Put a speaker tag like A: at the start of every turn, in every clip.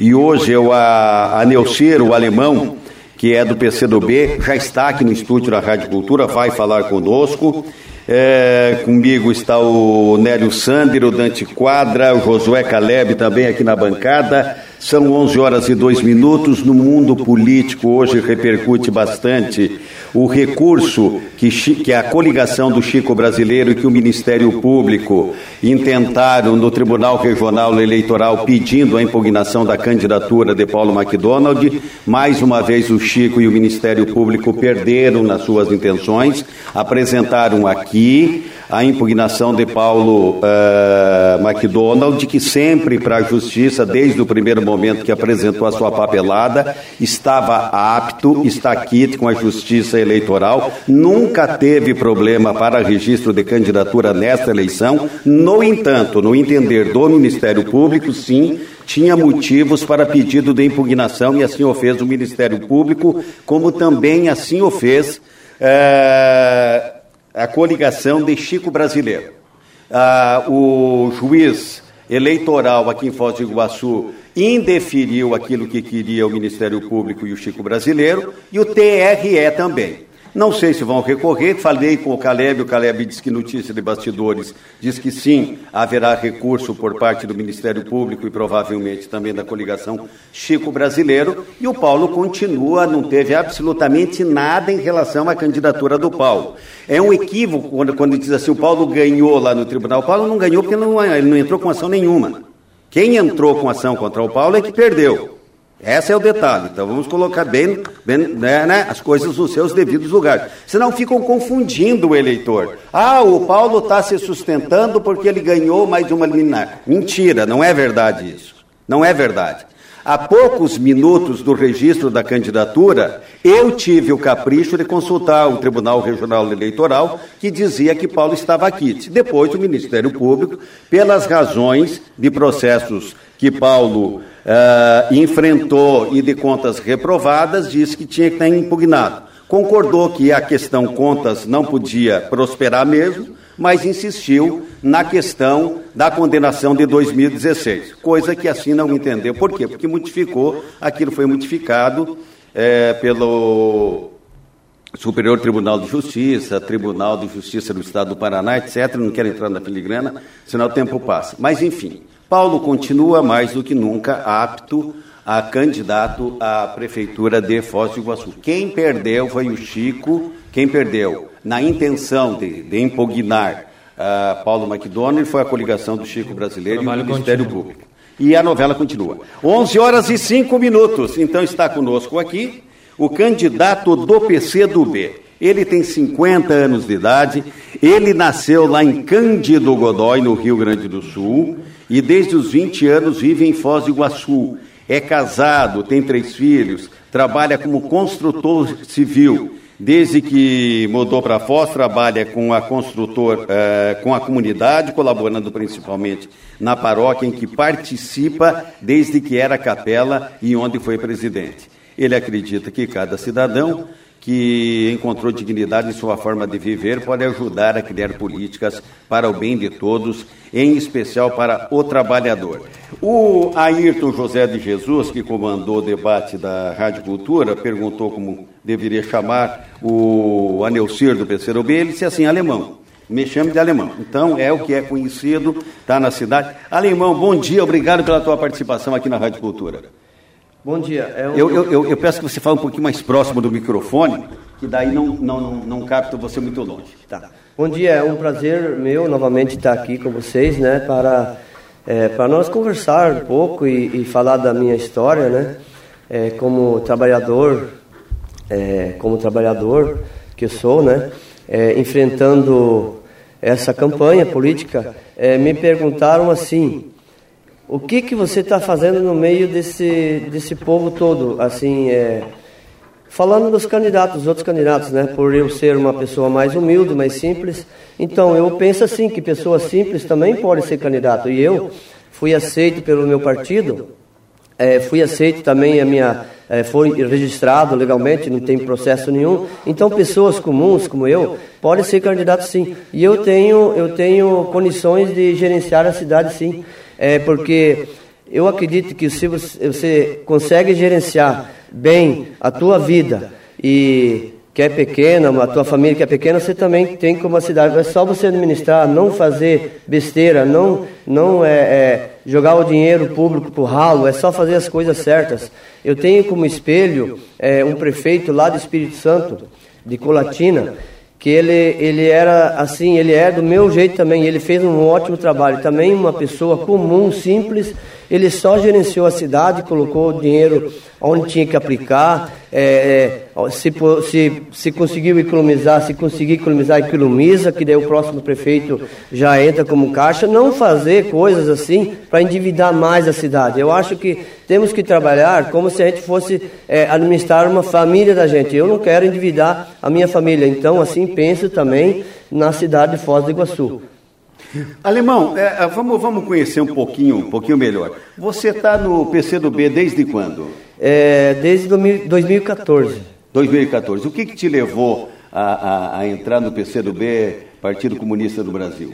A: e hoje eu, a, a o alemão, que é do PCdoB, já está aqui no estúdio da Rádio Cultura, vai falar conosco. É, comigo está o Nélio Sander, o Dante Quadra, o Josué Caleb também aqui na bancada. São 11 horas e 2 minutos. No mundo político, hoje repercute bastante o recurso que, que a coligação do Chico Brasileiro e que o Ministério Público intentaram no Tribunal Regional Eleitoral pedindo a impugnação da candidatura de Paulo McDonald. Mais uma vez, o Chico e o Ministério Público perderam nas suas intenções, apresentaram aqui a impugnação de Paulo uh, McDonald, que sempre para a justiça, desde o primeiro momento que apresentou a sua papelada, estava apto, está aqui com a justiça eleitoral, nunca teve problema para registro de candidatura nesta eleição. No entanto, no entender do Ministério Público, sim, tinha motivos para pedido de impugnação e assim o fez o Ministério Público, como também assim o fez. Uh, a coligação de Chico Brasileiro. Ah, o juiz eleitoral aqui em Foz do Iguaçu indeferiu aquilo que queria o Ministério Público e o Chico Brasileiro, e o TRE também. Não sei se vão recorrer, falei com o Caleb, o Caleb disse que notícia de bastidores diz que sim, haverá recurso por parte do Ministério Público e provavelmente também da coligação Chico Brasileiro, e o Paulo continua, não teve absolutamente nada em relação à candidatura do Paulo. É um equívoco quando, quando diz assim, o Paulo ganhou lá no tribunal. O Paulo não ganhou porque não, ele não entrou com ação nenhuma. Quem entrou com ação contra o Paulo é que perdeu. Esse é o detalhe. Então vamos colocar bem, bem né, né, as coisas nos seus devidos lugares. Senão ficam confundindo o eleitor. Ah, o Paulo está se sustentando porque ele ganhou mais uma liminar. Mentira, não é verdade isso. Não é verdade. Há poucos minutos do registro da candidatura, eu tive o capricho de consultar o Tribunal Regional Eleitoral, que dizia que Paulo estava aqui. Depois, o Ministério Público, pelas razões de processos que Paulo uh, enfrentou e de contas reprovadas, disse que tinha que estar impugnado. Concordou que a questão contas não podia prosperar mesmo, mas insistiu na questão da condenação de 2016, coisa que assim não entendeu. Por quê? Porque modificou, aquilo foi modificado é, pelo Superior Tribunal de Justiça, Tribunal de Justiça do Estado do Paraná, etc. Não quero entrar na filigrana, senão o tempo passa. Mas, enfim, Paulo continua mais do que nunca apto a candidato à prefeitura de Foz do Iguaçu. Quem perdeu foi o Chico, quem perdeu na intenção de, de impugnar uh, Paulo McDonald foi a coligação do Chico Brasileiro e o Ministério continua. Público. E a novela continua. 11 horas e 5 minutos. Então está conosco aqui o candidato do PC do B. Ele tem 50 anos de idade, ele nasceu lá em Cândido Godói, no Rio Grande do Sul, e desde os 20 anos vive em Foz do Iguaçu. É casado, tem três filhos, trabalha como construtor civil. Desde que mudou para Foz, trabalha com a construtor, eh, com a comunidade, colaborando principalmente na paróquia em que participa desde que era capela e onde foi presidente. Ele acredita que cada cidadão que encontrou dignidade em sua forma de viver pode ajudar a criar políticas para o bem de todos, em especial para o trabalhador. O Ayrton José de Jesus, que comandou o debate da Rádio Cultura, perguntou como deveria chamar o Anelcir do PCdoB, ele disse assim, alemão. Me chame de alemão. Então, é o que é conhecido, está na cidade. Alemão, bom dia, obrigado pela tua participação aqui na Rádio Cultura.
B: Bom dia.
A: É eu, eu, eu, eu, peço que você fale um pouquinho mais próximo do microfone, que daí não, não, não, não capta você muito longe.
B: Tá. Bom dia, é um prazer meu novamente estar aqui com vocês, né, para, é, para nós conversar um pouco e, e falar da minha história, né, é, como trabalhador, é, como trabalhador que eu sou, né, é, enfrentando essa campanha política, é, me perguntaram assim, o que que você está fazendo no meio desse desse povo todo? Assim, é, falando dos candidatos, outros candidatos, né? Por eu ser uma pessoa mais humilde, mais simples, então eu penso assim que pessoas simples também podem ser candidato. E eu fui aceito pelo meu partido, é, fui aceito também a minha é, foi registrado legalmente, não tem processo nenhum. Então, pessoas comuns como eu podem ser candidatos sim. E eu tenho, eu tenho condições de gerenciar a cidade sim é porque eu acredito que se você, consegue gerenciar bem a tua vida e que é pequena, a tua família que é pequena, você também tem como cidade. É só você administrar, não fazer besteira, não, não é, é jogar o dinheiro público para o ralo, é só fazer as coisas certas. Eu tenho como espelho é, um prefeito lá do Espírito Santo, de Colatina, que ele, ele era assim, ele é do meu jeito também, ele fez um ótimo trabalho. Também uma pessoa comum, simples, ele só gerenciou a cidade, colocou o dinheiro onde tinha que aplicar, é, é, se, se, se conseguiu economizar, se conseguir economizar, economiza, que daí o próximo prefeito já entra como caixa. Não fazer coisas assim para endividar mais a cidade. Eu acho que temos que trabalhar como se a gente fosse é, administrar uma família da gente. Eu não quero endividar a minha família, então assim penso também na cidade de Foz do Iguaçu.
A: Alemão, é, é, vamos, vamos conhecer um pouquinho, um pouquinho melhor. Você está no PCdoB desde quando?
B: É, desde 2014.
A: 2014. O que, que te levou a, a, a, entrar no PCdoB, Partido Comunista do Brasil?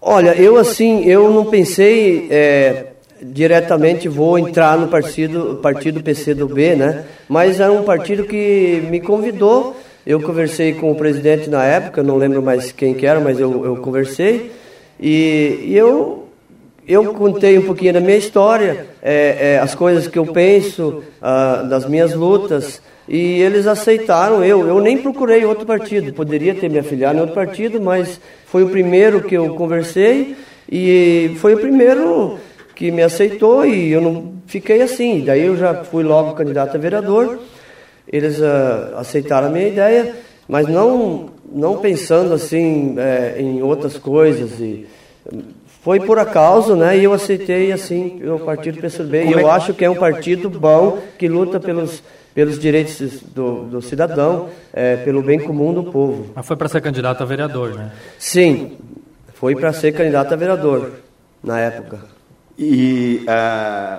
B: Olha, eu assim, eu não pensei é, diretamente vou entrar no partido, partido PCdoB, né? Mas é um partido que me convidou eu conversei com o presidente na época, não lembro mais quem que era, mas eu, eu conversei. E, e eu, eu contei um pouquinho da minha história, é, é, as coisas que eu penso, ah, das minhas lutas. E eles aceitaram eu. Eu nem procurei outro partido. Poderia ter me afiliado em outro partido, mas foi o primeiro que eu conversei e foi o primeiro que me aceitou e eu não fiquei assim. Daí eu já fui logo candidato a vereador eles uh, aceitaram a minha ideia, mas não, não pensando assim é, em outras coisas. E foi por acaso, né? E eu aceitei assim o partido PSB. E eu é acho que é um partido bom que luta pelos pelos direitos do, do cidadão, é, pelo bem comum do povo.
C: Mas foi para ser candidato a vereador, né?
B: Sim, foi para ser candidato a vereador na época
A: e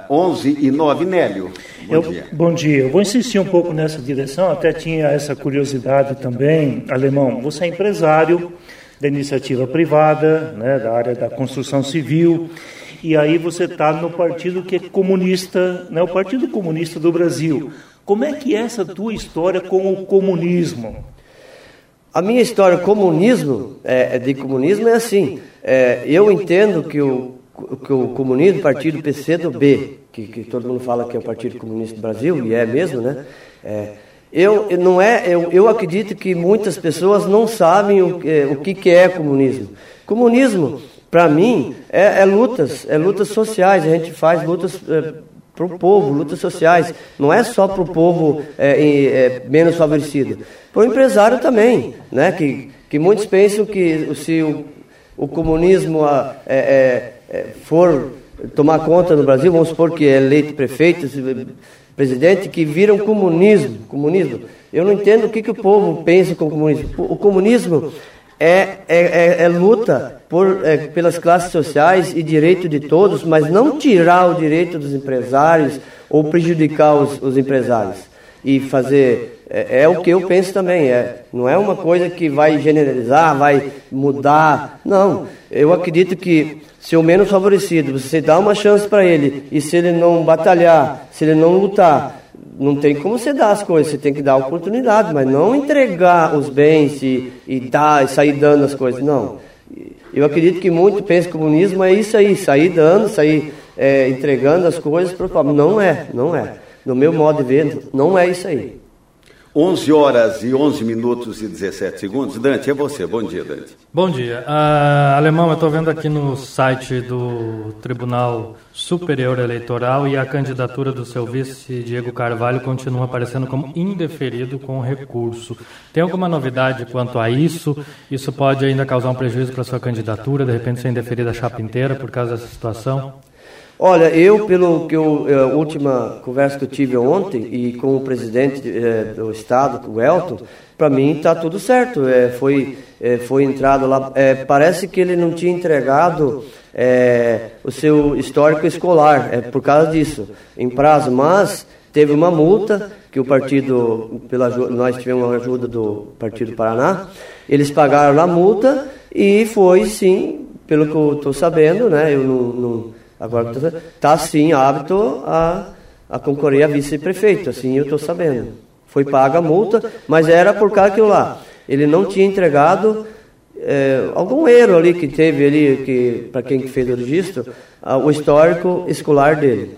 A: uh, 11 e 9, Nélio.
D: Bom Eu, dia. Bom dia. Eu vou insistir um pouco nessa direção, até tinha essa curiosidade também, Alemão. Você é empresário da iniciativa privada, né, da área da construção civil, e aí você está no partido que é comunista, né, o Partido Comunista do Brasil. Como é que é essa tua história com o comunismo?
B: A minha história comunismo, é, de comunismo é assim. É, eu entendo que o que o comunismo, o partido PCdoB, que, que todo mundo fala que é o Partido Comunista do Brasil, e é mesmo, né? É, eu, não é, eu, eu acredito que muitas pessoas não sabem o, é, o que, que é comunismo. Comunismo, para mim, é, é, lutas, é lutas sociais. A gente faz lutas é, para o povo, lutas sociais. Não é só para o povo é, é, menos favorecido. Para o empresário também, né? Que, que muitos pensam que se o, o comunismo é, é, for tomar conta no Brasil, vamos supor que é eleito prefeito, presidente, que viram comunismo. Comunismo. Eu não entendo o que, que o povo pensa com o comunismo. O comunismo é, é, é, é luta por, é, pelas classes sociais e direito de todos, mas não tirar o direito dos empresários ou prejudicar os, os empresários. E fazer. É, é, o que eu penso também. É, não é uma coisa que vai generalizar, vai mudar. Não. Eu acredito que se o menos favorecido, você dá uma chance para ele, e se ele não batalhar, se ele não lutar, não tem como você dar as coisas, você tem que dar oportunidade, mas não entregar os bens e, e dar, e sair dando as coisas, não. Eu acredito que muito pensa que comunismo é isso aí, sair dando, sair é, entregando as coisas para o povo. Não é, não é. No meu modo de ver, não é isso aí.
A: 11 horas e 11 minutos e 17 segundos. Dante, é você. Bom dia, Dante.
C: Bom dia. Uh, Alemão, eu estou vendo aqui no site do Tribunal Superior Eleitoral e a candidatura do seu vice, Diego Carvalho, continua aparecendo como indeferido com recurso. Tem alguma novidade quanto a isso? Isso pode ainda causar um prejuízo para a sua candidatura, de repente ser indeferida a chapa inteira por causa dessa situação?
B: Olha, eu, pelo que eu, a eh, última conversa que eu tive ontem e com o presidente é, do estado, o Elton, para mim está tudo certo. É, foi, é, foi entrado lá. parece que ele não tinha entregado o seu histórico escolar, é por causa disso, em prazo, mas teve uma multa que o partido, pela, nós tivemos uma ajuda do Partido Paraná, eles pagaram a multa e foi sim, pelo que eu estou sabendo, né? Eu não, não Agora está sim hábito a, a concorrer a vice-prefeito, assim eu estou sabendo. Foi paga a multa, mas era por causa que lá. Ele não tinha entregado é, algum erro ali que teve ali, que, para quem que fez o registro, o histórico escolar dele.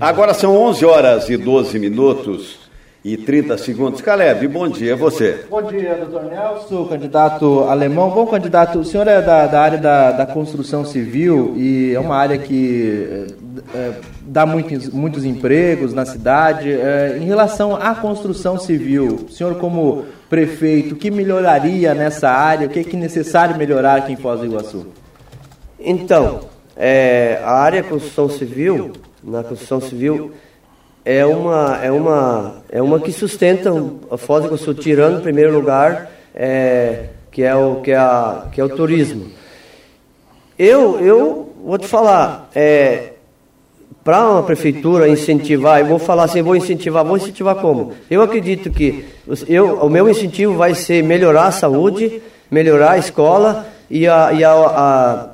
A: Agora são 11 horas e 12 minutos e 30 segundos. Caleb, bom dia, é você.
E: Bom dia, doutor Nelson, candidato alemão. Bom, candidato, o senhor é da, da área da, da, construção civil e é uma área que é, dá muitos, muitos empregos na cidade. É, em relação à construção civil, o senhor como prefeito, o que melhoraria nessa área? O que é, que é necessário melhorar aqui em Foz do Iguaçu?
B: Então, é, a área construção civil na construção civil é uma é uma é uma que sustenta a Foz do Iguaçu tirando em primeiro lugar é, que é o que é a, que é o turismo. Eu eu vou te falar é, para uma prefeitura incentivar, eu vou falar assim, vou incentivar, vou incentivar como? Eu acredito que eu, o meu incentivo vai ser melhorar a saúde, melhorar a escola e a, e a, a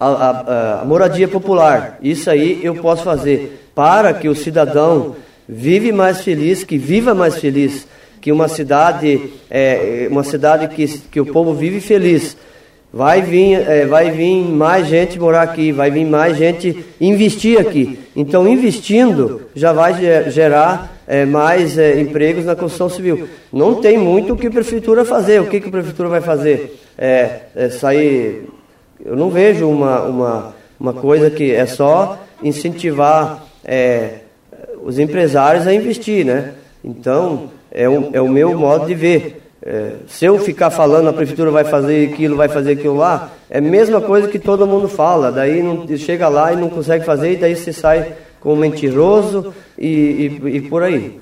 B: a, a, a, moradia popular. Isso aí eu posso fazer para que o cidadão vive mais feliz, que viva mais feliz, que uma cidade, é, uma cidade que, que o povo vive feliz. Vai vir, é, vai vir mais gente morar aqui, vai vir mais gente investir aqui. Então, investindo, já vai gerar é, mais é, empregos na construção civil. Não tem muito o que a prefeitura fazer. O que, que a prefeitura vai fazer? É, é sair eu não vejo uma, uma, uma coisa que é só incentivar é, os empresários a investir, né? Então, é, um, é o meu modo de ver. É, se eu ficar falando a prefeitura vai fazer aquilo, vai fazer aquilo lá, é a mesma coisa que todo mundo fala. Daí não, chega lá e não consegue fazer, e daí você sai como mentiroso e, e, e por aí.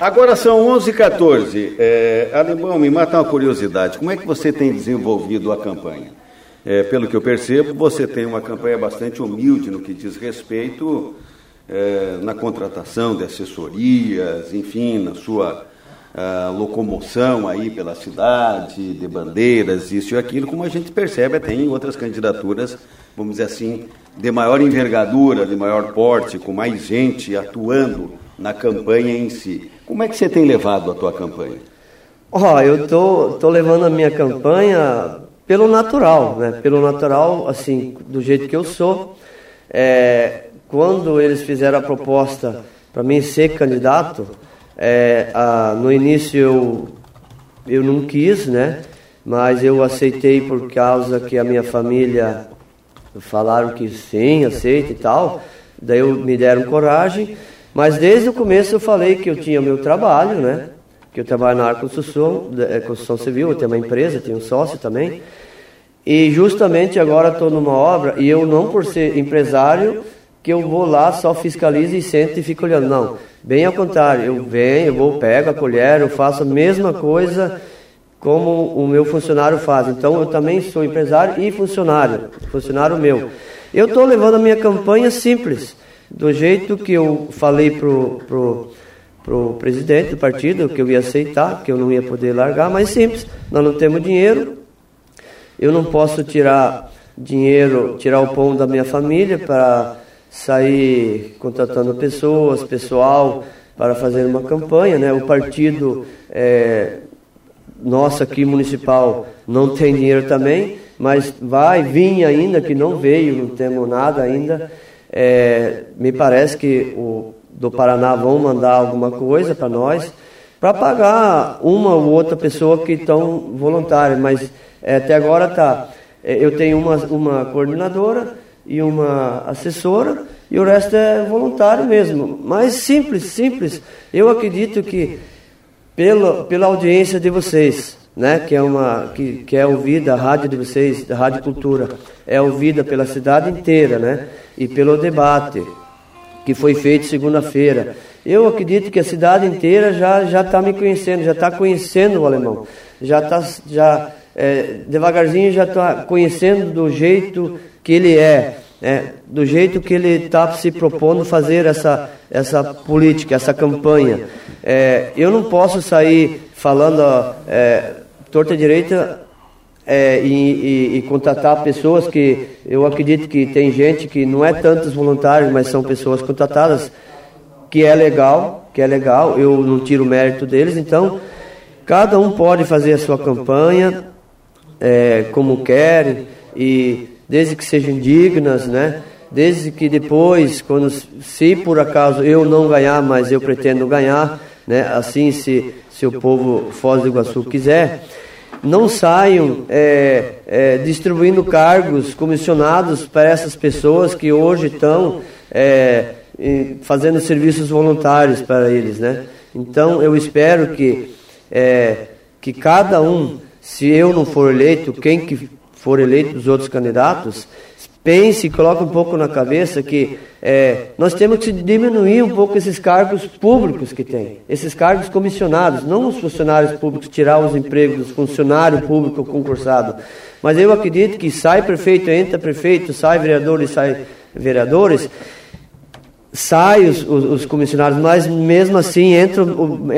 A: Agora são 11h14. É, Alemão, me mata uma curiosidade. Como é que você tem desenvolvido a campanha? É, pelo que eu percebo, você tem uma campanha bastante humilde no que diz respeito é, na contratação de assessorias, enfim, na sua ah, locomoção aí pela cidade, de bandeiras, isso e aquilo, como a gente percebe até em outras candidaturas, vamos dizer assim, de maior envergadura, de maior porte, com mais gente atuando na campanha em si. Como é que você tem levado a tua campanha?
B: Ó, oh, eu tô, tô levando a minha campanha pelo natural, né? Pelo natural, assim, do jeito que eu sou. É, quando eles fizeram a proposta para mim ser candidato, é, a, no início eu, eu não quis, né? Mas eu aceitei por causa que a minha família falaram que sim, aceita e tal. Daí eu, me deram coragem. Mas desde o começo eu falei que eu tinha meu trabalho, né? que eu trabalho na área construção, é, construção civil, eu tenho uma empresa, tenho um sócio também. E justamente agora estou numa obra, e eu não por ser empresário, que eu vou lá, só fiscalizo e sento e fico olhando. Não, bem ao contrário, eu venho, eu vou, pego a colher, eu faço a mesma coisa como o meu funcionário faz. Então eu também sou empresário e funcionário, funcionário meu. Eu estou levando a minha campanha simples, do jeito que eu falei pro, pro para o presidente do partido, que eu ia aceitar, que eu não ia poder largar, mas simples, nós não temos dinheiro, eu não posso tirar dinheiro, tirar o pão da minha família para sair contratando pessoas, pessoal, para fazer uma campanha, né? O partido é, nosso aqui municipal não tem dinheiro também, mas vai vir ainda, que não veio, não temos nada ainda. É, me parece que o do Paraná vão mandar alguma coisa para nós, para pagar uma ou outra pessoa que estão voluntárias, mas é, até agora tá. É, eu tenho uma, uma coordenadora e uma assessora e o resto é voluntário mesmo. Mas simples, simples. Eu acredito que pela, pela audiência de vocês, né, que é uma que, que é ouvida a rádio de vocês, da Rádio Cultura, é ouvida pela cidade inteira, né, e pelo debate que foi feito segunda-feira. Eu acredito que a cidade inteira já já está me conhecendo, já está conhecendo o alemão, já está já é, devagarzinho já está conhecendo do jeito que ele é, é do jeito que ele está se propondo fazer essa essa política, essa campanha. É, eu não posso sair falando é, torta direita é, e, e, e, contratar pessoas que eu acredito que tem gente que não é tantos voluntários, mas são pessoas contratadas, que é legal, que é legal, eu não tiro o mérito deles, então cada um pode fazer a sua campanha é, como quer e desde que sejam dignas, né? Desde que depois, quando se por acaso eu não ganhar, mas eu pretendo ganhar, né? Assim se se o povo Foz do Iguaçu quiser não saiam é, é, distribuindo cargos comissionados para essas pessoas que hoje estão é, fazendo serviços voluntários para eles, né? Então eu espero que é, que cada um, se eu não for eleito, quem que for eleito os outros candidatos, pense e coloque um pouco na cabeça que é, nós temos que diminuir um pouco esses cargos públicos que tem, esses cargos comissionados, não os funcionários públicos, tirar os empregos dos funcionários públicos concursados. Mas eu acredito que sai prefeito, entra prefeito, sai vereadores, sai vereadores, sai os, os, os comissionados, mas mesmo assim entra,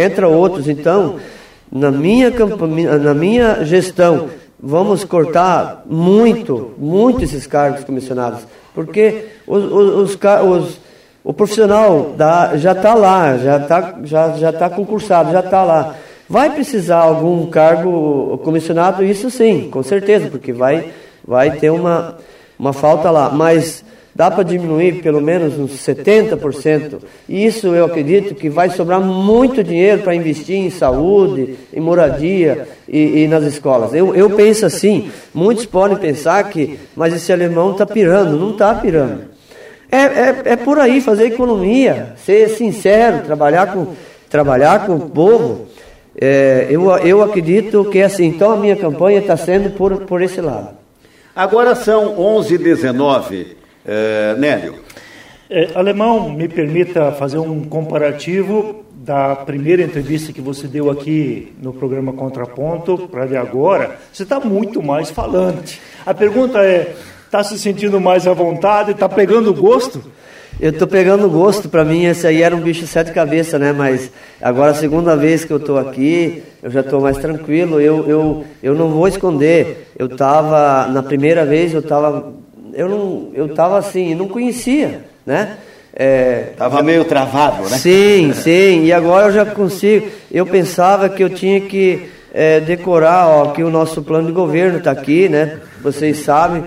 B: entra outros. Então, na minha, na minha gestão, vamos cortar muito, muito esses cargos comissionados, porque os, os, os, os o profissional da, já está lá, já está já, já tá concursado, já está lá. Vai precisar algum cargo comissionado? Isso sim, com certeza, porque vai, vai ter uma, uma falta lá. Mas dá para diminuir pelo menos uns 70%. E isso eu acredito que vai sobrar muito dinheiro para investir em saúde, em moradia e, e nas escolas. Eu, eu penso assim, muitos podem pensar que, mas esse alemão está pirando. Não está pirando. É, é, é por aí, fazer economia, ser sincero, trabalhar com, trabalhar com o povo. É, eu, eu acredito que é assim. Então a minha campanha está sendo por, por esse lado.
A: Agora são 11h19. É, Nélio.
D: É, Alemão, me permita fazer um comparativo da primeira entrevista que você deu aqui no programa Contraponto para de agora. Você está muito mais falante. A pergunta é: está se sentindo mais à vontade? Está pegando gosto?
B: Eu estou pegando gosto, para mim esse aí era um bicho de sete cabeças, né? Mas agora a segunda vez que eu estou aqui, eu já estou mais tranquilo. Eu, eu, eu não vou esconder. Eu estava, na primeira vez, eu estava eu não, eu estava assim, não conhecia, né?
A: É, Tava meio travado, né?
B: Sim, sim. E agora eu já consigo. Eu pensava que eu tinha que é, decorar, ó, que o nosso plano de governo está aqui, né? Vocês sabem.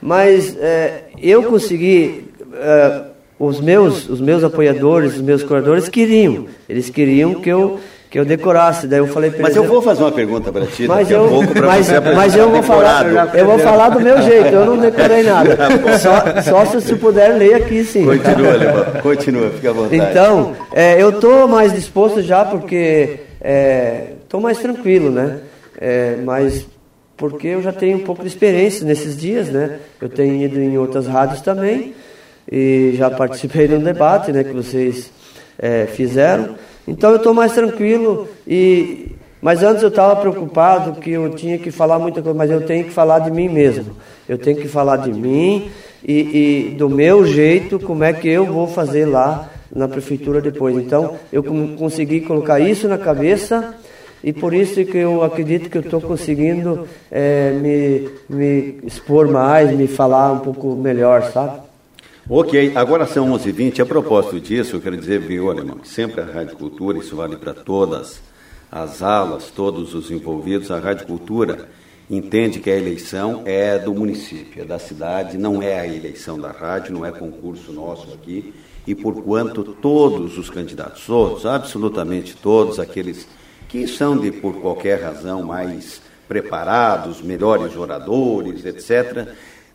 B: Mas é, eu consegui. É, os meus, os meus apoiadores, os meus curadores queriam. Eles queriam que eu que eu decorasse. Daí eu falei
A: Mas eu vou fazer uma pergunta para ti
B: mas eu, pouco mas, você mas eu vou falar, eu vou falar do meu jeito. Eu não decorei nada. Só, só se você puder ler aqui, sim.
A: Continua, Levan. Continua, fica à vontade.
B: Então, é, eu estou mais disposto já porque estou é, mais tranquilo, né? É, mas porque eu já tenho um pouco de experiência nesses dias, né? Eu tenho ido em outras rádios também e já participei de um debate, né? Que vocês é, fizeram. Então eu estou mais tranquilo e mas antes eu estava preocupado que eu tinha que falar muita coisa, mas eu tenho que falar de mim mesmo. Eu tenho que falar de mim e, e do meu jeito, como é que eu vou fazer lá na prefeitura depois. Então eu consegui colocar isso na cabeça e por isso que eu acredito que eu estou conseguindo é, me, me expor mais, me falar um pouco melhor, sabe?
A: Ok, agora são 11h20. A propósito disso, eu quero dizer, que sempre a Rádio Cultura, isso vale para todas as alas, todos os envolvidos, a Rádio Cultura entende que a eleição é do município, é da cidade, não é a eleição da rádio, não é concurso nosso aqui, e porquanto todos os candidatos, todos, absolutamente todos, aqueles que são de, por qualquer razão, mais preparados, melhores oradores, etc.,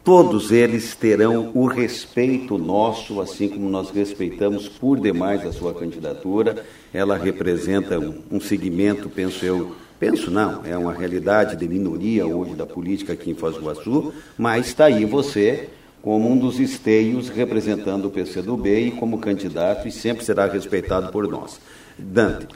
A: todos eles terão o respeito nosso, assim como nós respeitamos por demais a sua candidatura. Ela representa um, segmento, penso eu, penso não, é uma realidade de minoria hoje da política aqui em Foz do Iguaçu, mas está aí você como um dos esteios representando o PCdoB e como candidato e sempre será respeitado por nós. Dante.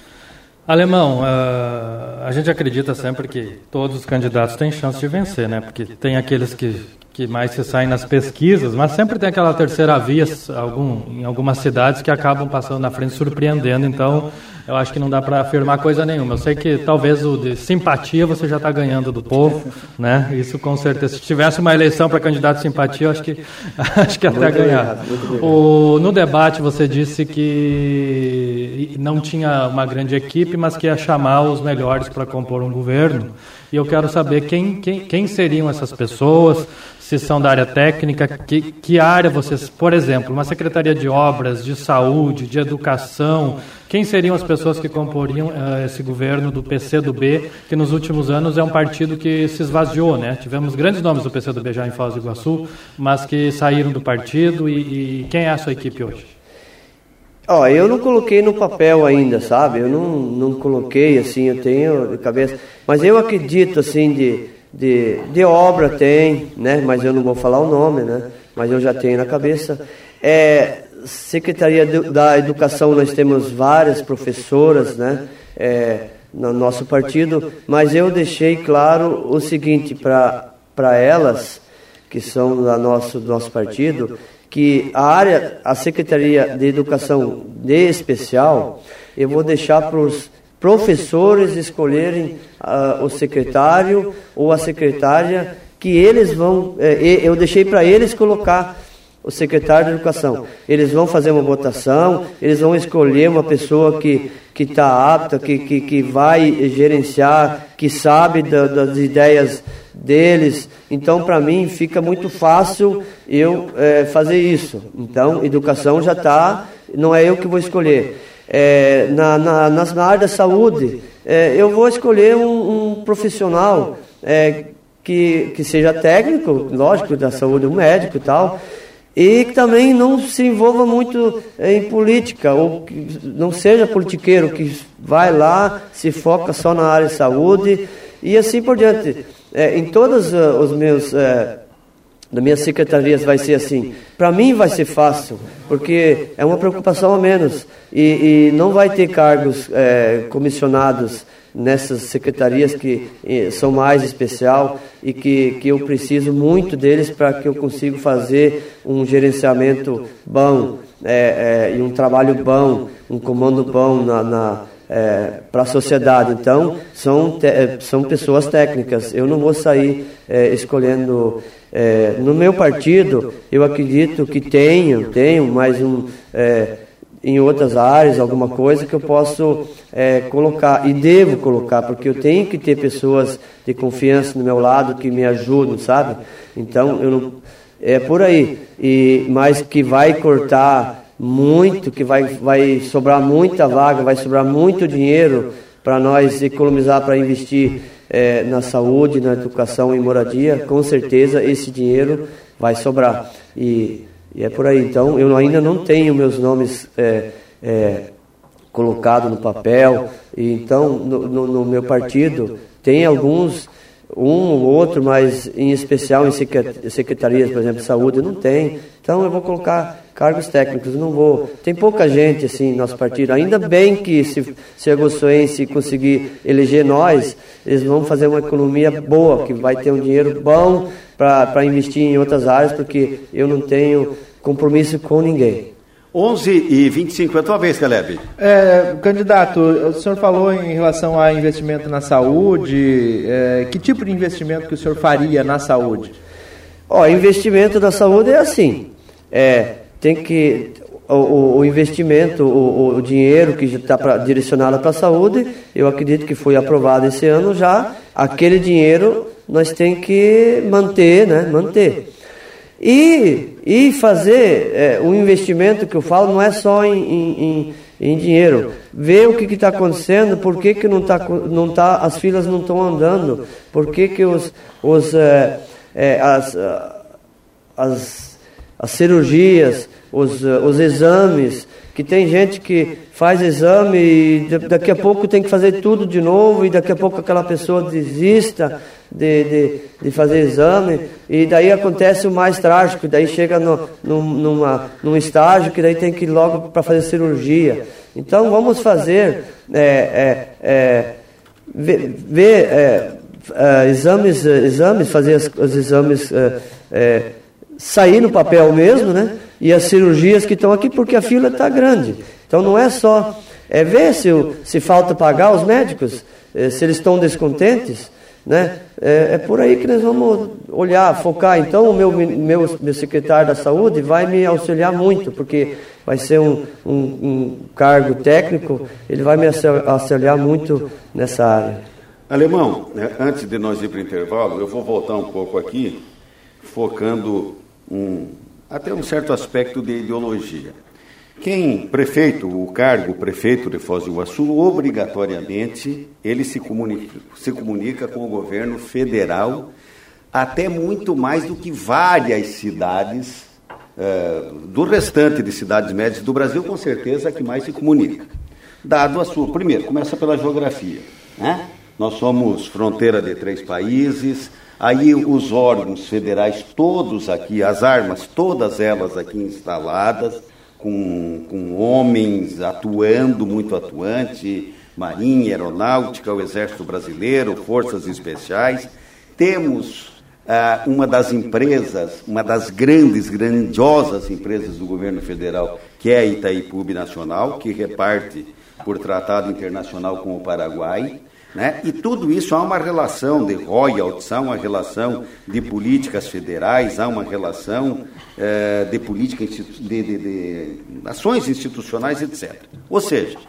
C: Alemão, uh, a gente acredita sempre que todos os candidatos têm chance de vencer, né? Porque tem aqueles que que mais se saem nas pesquisas, mas sempre tem aquela terceira via algum, em algumas cidades que acabam passando na frente surpreendendo. Então, eu acho que não dá para afirmar coisa nenhuma. Eu sei que talvez o de simpatia você já está ganhando do povo, né? Isso com certeza. Se tivesse uma eleição para candidato de simpatia, eu acho que acho que até ganhar. O, no debate você disse que não tinha uma grande equipe, mas que ia chamar os melhores para compor um governo. E eu quero saber quem, quem, quem seriam essas pessoas, se são da área técnica, que, que área vocês, por exemplo, uma secretaria de obras, de saúde, de educação, quem seriam as pessoas que comporiam uh, esse governo do PCdoB, que nos últimos anos é um partido que se esvaziou, né? Tivemos grandes nomes do PCdoB já em Foz do Iguaçu, mas que saíram do partido e, e quem é a sua equipe hoje?
B: Ó, eu não coloquei no papel ainda, sabe? Eu não, não coloquei assim, eu tenho de cabeça. Mas eu acredito assim de de, de obra tem, né? Mas eu não vou falar o nome, né? Mas eu já tenho na cabeça. É, Secretaria da Educação, nós temos várias professoras, né? É, no nosso partido, mas eu deixei claro o seguinte para elas, que são da nosso, do nosso partido, que a área, a Secretaria de Educação de especial, eu vou deixar para os professores escolherem uh, o secretário ou a secretária que eles vão. Eh, eu deixei para eles colocar o secretário de educação. Eles vão fazer uma votação, eles vão escolher uma pessoa que que está apta, que, que, que vai gerenciar, que sabe da, das ideias deles. Então, para mim, fica muito fácil eu é, fazer isso. Então, educação já está, não é eu que vou escolher é, na, na, na, área da saúde, é, eu vou escolher um, um profissional é, que, que seja técnico, lógico, da saúde, um médico e tal, e que também não se envolva muito em política, ou que não seja politiqueiro, que vai lá, se foca só na área de saúde e assim por diante. É, em todos uh, os meus é, das minhas secretarias vai ser assim. Para mim vai ser fácil, porque é uma preocupação a menos. E, e não vai ter cargos é, comissionados nessas secretarias que são mais especial e que, que eu preciso muito deles para que eu consiga fazer um gerenciamento bom é, é, e um trabalho bom, um comando bom na, na é, para a sociedade. Então, são, são pessoas técnicas. Eu não vou sair é, escolhendo é, no meu partido, eu acredito que tenho, tenho mais um, em outras áreas, alguma coisa que eu posso é, colocar, e devo colocar, porque eu tenho que ter pessoas de confiança no meu lado que me ajudam, sabe? Então, eu não, é por aí. E, mas que vai cortar muito, que vai, vai sobrar muita vaga, vai sobrar muito dinheiro para nós economizar para investir é, na saúde, na educação e moradia, com certeza esse dinheiro vai sobrar. E, e é por aí. Então, eu ainda não tenho meus nomes é, é, colocados no papel. E, então, no, no, no meu partido, tem alguns um ou outro, mas em especial em secretarias, por exemplo, de saúde, não tem. Então eu vou colocar cargos técnicos, não vou. Tem pouca gente assim no nosso partido. Ainda bem que se, se a Gostoense conseguir eleger nós, eles vão fazer uma economia boa, que vai ter um dinheiro bom para investir em outras áreas, porque eu não tenho compromisso com ninguém.
A: 11 e 25, é a tua vez, Caleb.
E: É, candidato, o senhor falou em relação a investimento na saúde. É, que tipo de investimento que o senhor faria na saúde?
B: Ó, investimento na saúde é assim. É, tem que o, o, investimento, o, o, dinheiro que está direcionado para a saúde, eu acredito que foi aprovado esse ano já. Aquele dinheiro nós tem que manter, né? Manter. E, e fazer é, o investimento que eu falo não é só em, em, em dinheiro. Ver o que está acontecendo, por que, que não está, não tá, as filas não estão andando, por que, que os, os, é, é, as, as, as cirurgias, os, os exames, que tem gente que faz exame e daqui a pouco tem que fazer tudo de novo e daqui a pouco aquela pessoa desista de, de, de fazer exame e daí acontece o mais trágico, daí chega no, no, numa, num estágio que daí tem que ir logo para fazer cirurgia. Então vamos fazer é, é, é, ver, ver é, é, exames, exames, fazer os, os exames é, sair no papel mesmo, né? e as cirurgias que estão aqui, porque a fila está grande. Então não é só é ver se, se falta pagar os médicos, é, se eles estão descontentes. Né? É, é, por aí que nós vamos olhar, focar. Então, o meu, meu, meu secretário da saúde vai me auxiliar muito, porque vai ser um, um, um cargo técnico, ele vai me auxiliar muito nessa área.
A: Alemão, né, antes de nós ir para o intervalo, eu vou voltar um pouco aqui, focando um, até um certo aspecto de ideologia. Quem prefeito, o cargo prefeito de Foz do Iguaçu, obrigatoriamente ele se comunica, se comunica com o governo federal, até muito mais do que várias cidades uh, do restante de cidades médias do Brasil, com certeza a que mais se comunica. Dado a sua. Primeiro, começa pela geografia. Né? Nós somos fronteira de três países, aí os órgãos federais, todos aqui, as armas, todas elas aqui instaladas com, com homens atuando, muito atuante, Marinha, Aeronáutica, o Exército Brasileiro, Forças Especiais. Temos ah, uma das empresas, uma das grandes, grandiosas empresas do governo federal, que é a Itaipu Nacional, que reparte por tratado internacional com o Paraguai. Né? E tudo isso há uma relação de royalties, há uma relação de políticas federais, há uma relação eh, de política de, de, de, ações institucionais, etc. Ou seja,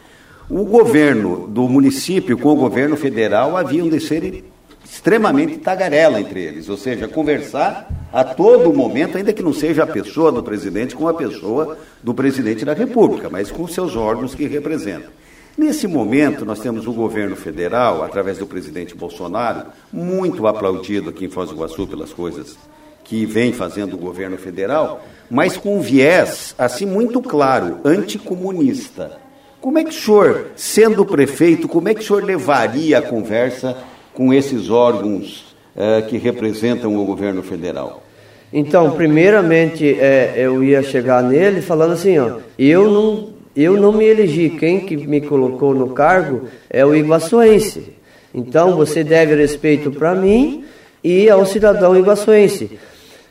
A: o governo do município com o governo federal haviam de ser extremamente tagarela entre eles, ou seja, conversar a todo momento, ainda que não seja a pessoa do presidente com a pessoa do presidente da República, mas com seus órgãos que representam. Nesse momento, nós temos o governo federal, através do presidente Bolsonaro, muito aplaudido aqui em Foz do Iguaçu pelas coisas que vem fazendo o governo federal, mas com um viés, assim, muito claro, anticomunista. Como é que o senhor, sendo prefeito, como é que o senhor levaria a conversa com esses órgãos uh, que representam o governo federal?
B: Então, primeiramente, é, eu ia chegar nele falando assim, ó, eu não eu não me elegi, quem que me colocou no cargo é o iguaçuense. Então você deve respeito para mim e ao cidadão iguaçuense.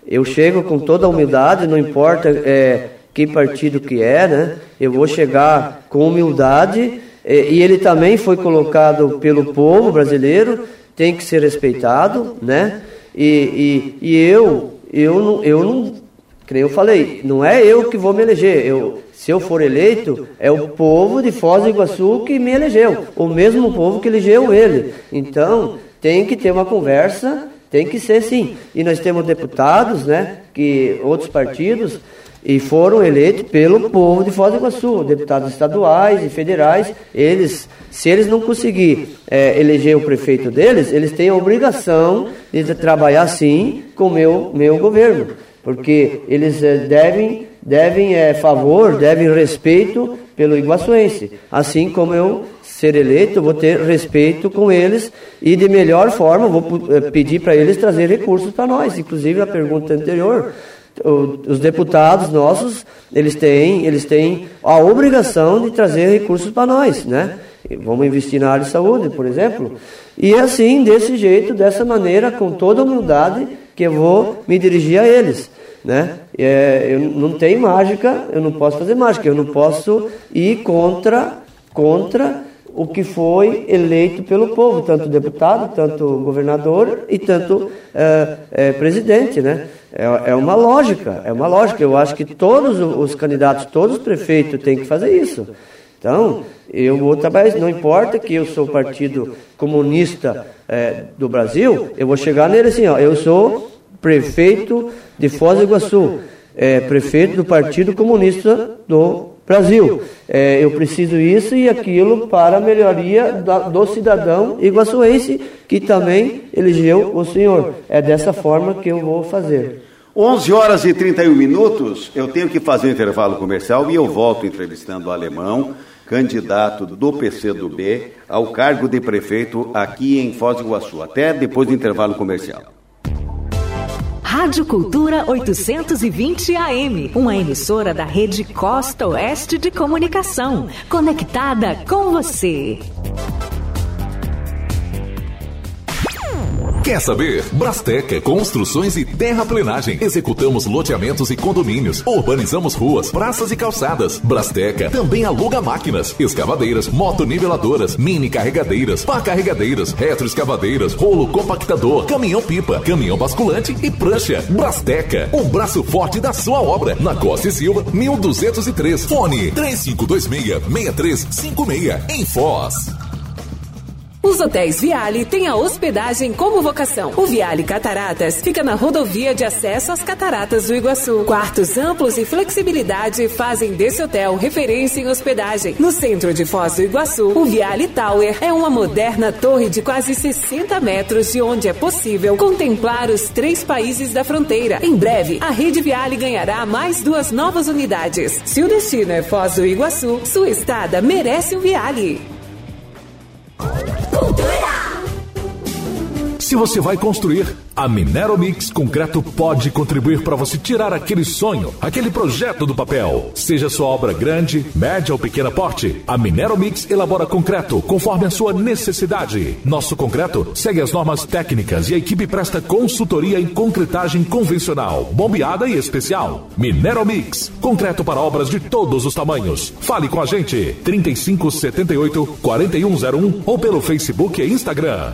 B: Eu chego com toda a humildade, não importa é, que partido que é, né? Eu vou chegar com humildade é, e ele também foi colocado pelo povo brasileiro, tem que ser respeitado, né? E, e, e eu, eu não, eu não, eu falei, não é eu que vou me eleger, eu se eu for eleito, é o povo de Foz do Iguaçu que me elegeu, o mesmo povo que elegeu ele. Então, tem que ter uma conversa, tem que ser sim. E nós temos deputados, né, que outros partidos e foram eleitos pelo povo de Foz do Iguaçu, deputados estaduais e federais. Eles, se eles não conseguir é, eleger o prefeito deles, eles têm a obrigação de trabalhar sim com o meu, meu governo, porque eles é, devem devem é, favor, devem respeito pelo iguaçuense. Assim como eu ser eleito, vou ter respeito com eles e de melhor forma vou eh, pedir para eles trazer recursos para nós. Inclusive a pergunta anterior, os deputados nossos, eles têm, eles têm a obrigação de trazer recursos para nós, né? Vamos investir na área de saúde, por exemplo. E assim, desse jeito, dessa maneira, com toda humildade, que eu vou me dirigir a eles né? É, eu não tenho mágica, eu não posso fazer mágica, eu não posso ir contra, contra o que foi eleito pelo povo, tanto deputado, tanto governador e tanto é, é, presidente, né? É, é, uma lógica, é uma lógica. Eu acho que todos os candidatos, todos os prefeitos têm que fazer isso. Então, eu vou trabalhar, não importa que eu sou partido comunista é, do Brasil, eu vou chegar nele assim, ó, eu sou prefeito de Foz do Iguaçu, é, prefeito do Partido Comunista do Brasil. É, eu preciso isso e aquilo para a melhoria do cidadão iguaçuense que também elegeu o senhor. É dessa forma que eu vou fazer.
A: 11 horas e 31 minutos, eu tenho que fazer um intervalo comercial e eu volto entrevistando o alemão, candidato do PCdoB ao cargo de prefeito aqui em Foz do Iguaçu. Até depois do intervalo comercial.
F: Rádio Cultura 820 AM, uma emissora da rede Costa Oeste de Comunicação, conectada com você.
G: Quer saber? Brasteca, construções e terraplenagem. Executamos loteamentos e condomínios. Urbanizamos ruas, praças e calçadas. Brasteca também aluga máquinas, escavadeiras, motoniveladoras, mini carregadeiras, pá carregadeiras, retroescavadeiras, rolo compactador, caminhão-pipa, caminhão basculante e prancha. Brasteca, o braço forte da sua obra. Na Costa e Silva, 1203. Fone 3526-6356. Em Foz.
F: Os hotéis Viale têm a hospedagem como vocação. O Viale Cataratas fica na rodovia de acesso às Cataratas do Iguaçu. Quartos amplos e flexibilidade fazem desse hotel referência em hospedagem. No centro de Foz do Iguaçu, o Viale Tower é uma moderna torre de quase 60 metros de onde é possível contemplar os três países da fronteira. Em breve, a rede Viale ganhará mais duas novas unidades. Se o destino é Foz do Iguaçu, sua estada merece o Viale.
G: Se você vai construir, a Minero Mix Concreto pode contribuir para você tirar aquele sonho, aquele projeto do papel. Seja sua obra grande, média ou pequena porte, a Minero Mix elabora concreto conforme a sua necessidade. Nosso concreto segue as normas técnicas e a equipe presta consultoria em concretagem convencional, bombeada e especial. Minero Mix, concreto para obras de todos os tamanhos. Fale com a gente 3578 4101 ou pelo Facebook e Instagram.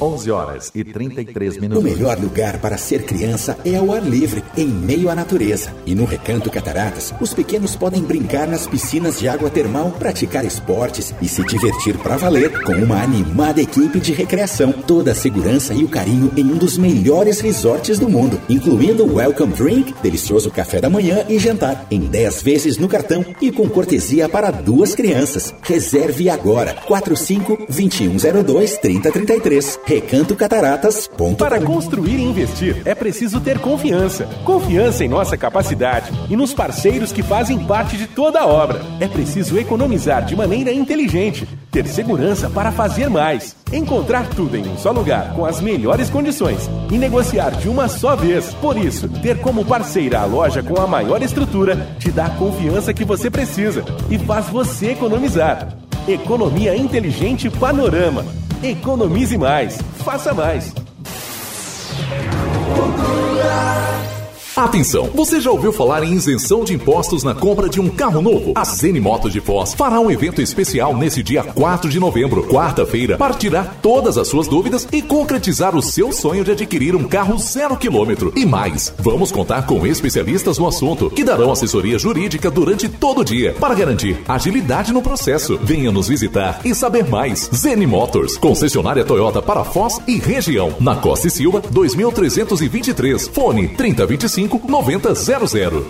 H: 11 horas e 33 minutos.
I: O melhor lugar para ser criança é ao ar livre, em meio à natureza. E no Recanto Cataratas, os pequenos podem brincar nas piscinas de água termal, praticar esportes e se divertir para valer com uma animada equipe de recreação. Toda a segurança e o carinho em um dos melhores resorts do mundo, incluindo Welcome Drink, delicioso café da manhã e jantar, em 10 vezes no cartão e com cortesia para duas crianças. Reserve agora 45 2102 3033 recantocataratas.com.
J: Para construir e investir, é preciso ter confiança. Confiança em nossa capacidade e nos parceiros que fazem parte de toda a obra. É preciso economizar de maneira inteligente, ter segurança para fazer mais, encontrar tudo em um só lugar com as melhores condições e negociar de uma só vez. Por isso, ter como parceira a loja com a maior estrutura te dá a confiança que você precisa e faz você economizar. Economia Inteligente Panorama. Economize mais. Faça mais.
G: Atenção! Você já ouviu falar em isenção de impostos na compra de um carro novo? A Zene de Foz fará um evento especial nesse dia 4 de novembro, quarta-feira, para tirar todas as suas dúvidas e concretizar o seu sonho de adquirir um carro zero quilômetro. E mais, vamos contar com especialistas no assunto que darão assessoria jurídica durante todo o dia para garantir agilidade no processo. Venha nos visitar e saber mais. Zene Motors, concessionária Toyota para Foz e região, na Costa e Silva, 2323, fone 3025 9000.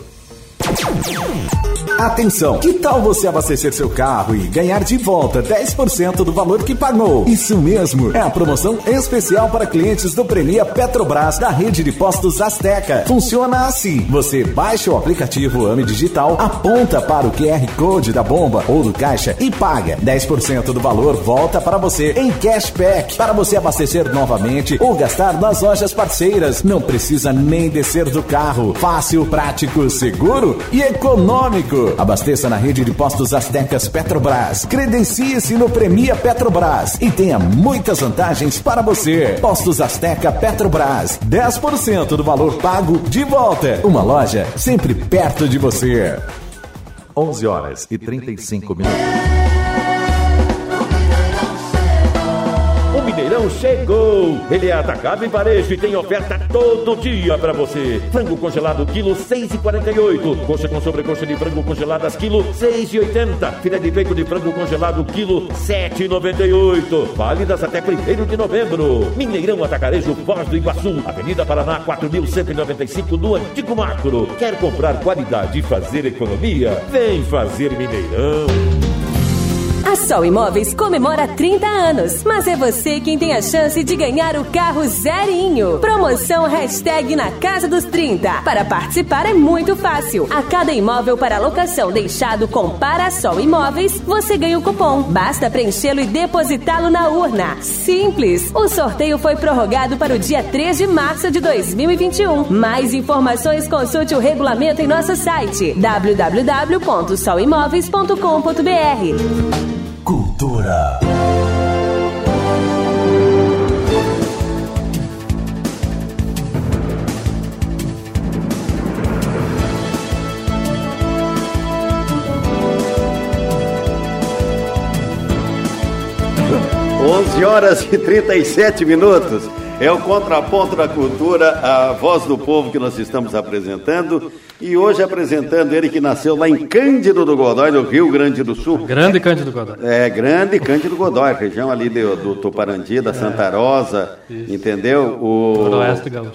K: Atenção! Que tal você abastecer seu carro e ganhar de volta 10% do valor que pagou? Isso mesmo! É a promoção especial para clientes do Premia Petrobras da rede de postos Azteca. Funciona assim: você baixa o aplicativo AME Digital, aponta para o QR Code da bomba ou do caixa e paga. 10% do valor volta para você em cashback para você abastecer novamente ou gastar nas lojas parceiras. Não precisa nem descer do carro. Fácil, prático, seguro e econômico. Abasteça na rede de postos Aztecas Petrobras. Credencie-se no Premia Petrobras e tenha muitas vantagens para você. Postos Azteca Petrobras. 10% do valor pago de volta. Uma loja sempre perto de você.
H: 11 horas e 35 minutos.
L: Chegou! Ele é atacado em varejo e tem oferta todo dia para você. Frango congelado, quilo 6,48. Coxa com sobrecoxa de frango congeladas, quilo 6,80. Filé de peito de frango congelado, quilo 7,98. Válidas até 1 de novembro. Mineirão Atacarejo, Foz do Iguaçu. Avenida Paraná, 4.195, no Antigo Macro. Quer comprar qualidade e fazer economia? Vem fazer Mineirão.
M: A Sol Imóveis comemora 30 anos, mas é você quem tem a chance de ganhar o carro zerinho. Promoção hashtag na Casa dos 30. Para participar é muito fácil. A cada imóvel para locação deixado com Parasol Imóveis, você ganha o cupom. Basta preenchê-lo e depositá-lo na urna. Simples. O sorteio foi prorrogado para o dia 3 de março de 2021. Mais informações consulte o regulamento em nosso site www.solimóveis.com.br.
K: Cultura.
A: Onze horas e trinta e sete minutos. É o Contraponto da Cultura, a voz do povo que nós estamos apresentando. E hoje apresentando ele que nasceu lá em Cândido do Godói, no Rio Grande do Sul.
C: Grande Cândido Godói.
A: É, grande Cândido Godói, região ali do, do Tuparandi, da Santa Rosa, entendeu? O,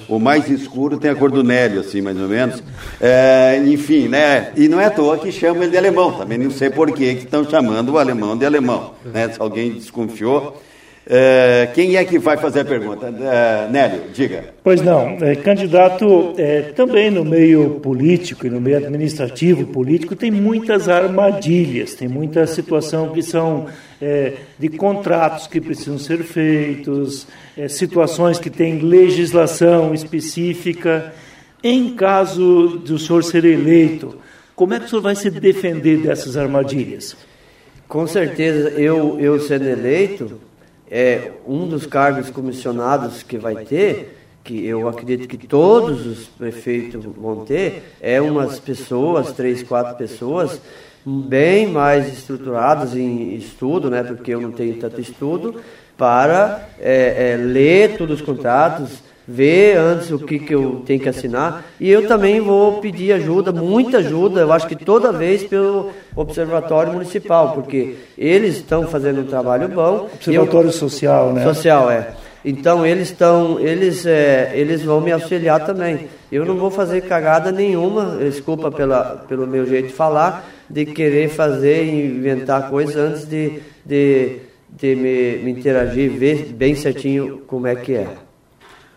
A: o mais escuro tem a cor do Nélio, assim, mais ou menos. É, enfim, né? E não é à toa que chamam ele de alemão, também não sei por que que estão chamando o alemão de alemão, né? Se alguém desconfiou. É, quem é que vai fazer a pergunta? É, Nélio, diga.
D: Pois não, é, candidato é, também no meio político e no meio administrativo político tem muitas armadilhas, tem muita situação que são é, de contratos que precisam ser feitos, é, situações que têm legislação específica. Em caso do senhor ser eleito, como é que o senhor vai se defender dessas armadilhas?
B: Com certeza, eu, eu sendo eleito, é um dos cargos comissionados que vai ter, que eu acredito que todos os prefeitos vão ter, é umas pessoas, três, quatro pessoas, bem mais estruturadas em estudo, né, porque eu não tenho tanto estudo, para é, é, ler todos os contratos, ver antes o que, que eu tenho que assinar. E eu também vou pedir ajuda, muita ajuda, eu acho que toda vez pelo Observatório Municipal, porque eles estão fazendo um trabalho bom.
D: Observatório Social, né?
B: Social, é. Então eles estão, eles, é, eles vão me auxiliar também. Eu não vou fazer cagada nenhuma, desculpa pela, pelo meu jeito de falar, de querer fazer e inventar coisas antes de, de, de me, me interagir, ver bem certinho como é que é.